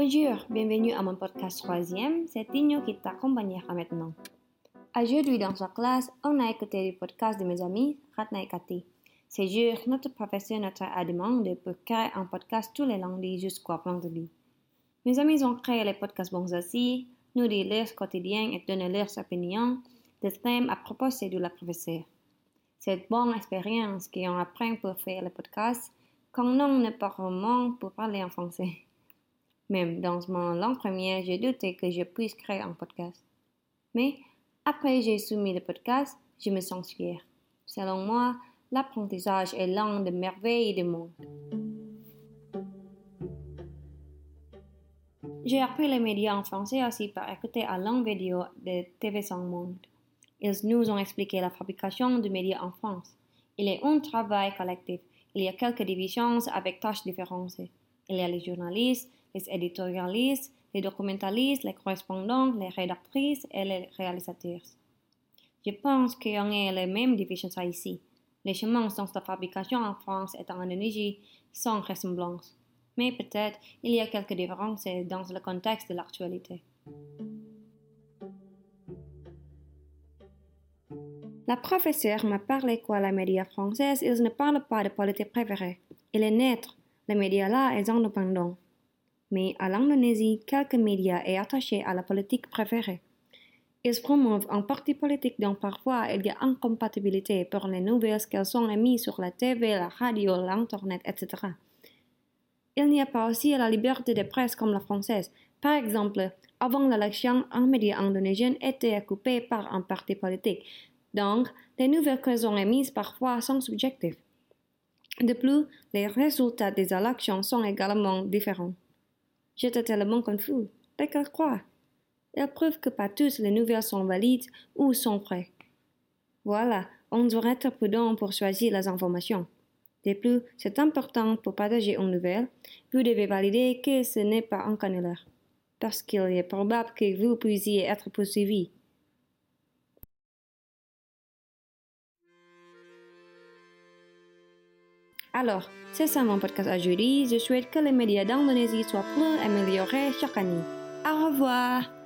Bonjour, bienvenue à mon podcast troisième, c'est Tino qui t'accompagnera maintenant. Aujourd'hui dans sa classe, on a écouté le podcast de mes amis, Ratna et Cathy. Ce jour, notre professeur nous a demandé de créer un podcast tous les lundis jusqu'au vendredi. Mes amis ont créé les podcasts bons aussi, nous disent leur quotidien et donnent leurs opinions des thèmes à propos de la professeure. Cette bonne expérience qu'on apprend pour faire le podcast quand on ne parle pas pour parler en français. Même dans mon langue première, j'ai douté que je puisse créer un podcast. Mais après j'ai soumis le podcast, je me sens fière. Selon moi, l'apprentissage est l'un des merveilles du monde. J'ai appris les médias en français aussi par écouter à longue vidéo de TV Sans Monde. Ils nous ont expliqué la fabrication de médias en France. Il est un travail collectif. Il y a quelques divisions avec tâches différentes. Il y a les journalistes, les éditorialistes, les documentalistes, les correspondants, les rédactrices et les réalisateurs. Je pense qu'il y a les mêmes divisions ici. Les chemins dans la fabrication en France et en Indonésie sont ressemblances, mais peut-être il y a quelques différences dans le contexte de l'actualité. La professeure m'a parlé quoi la média française, ils ne parlent pas de politique préférée. Il est neutre. Les médias là est indépendant. Mais à l'Indonésie, quelques médias sont attachés à la politique préférée. Ils promouvent un parti politique dont parfois il y a incompatibilité pour les nouvelles qu'elles sont émises sur la TV, la radio, l'Internet, etc. Il n'y a pas aussi la liberté de presse comme la française. Par exemple, avant l'élection, un média indonésien était occupé par un parti politique. Donc, les nouvelles qu'elles ont émises parfois sont subjectives. De plus, les résultats des élections sont également différents. J'étais tellement confus. Lesquels quoi Elle prouve que pas toutes les nouvelles sont valides ou sont vraies. Voilà, on doit être prudent pour choisir les informations. De plus, c'est important pour partager une nouvelle. Vous devez valider que ce n'est pas un canular, parce qu'il est probable que vous puissiez être poursuivi. Alors, c'est ça mon podcast aujourd'hui. Je souhaite que les médias d'Indonésie soient plus améliorés chaque année. Au revoir!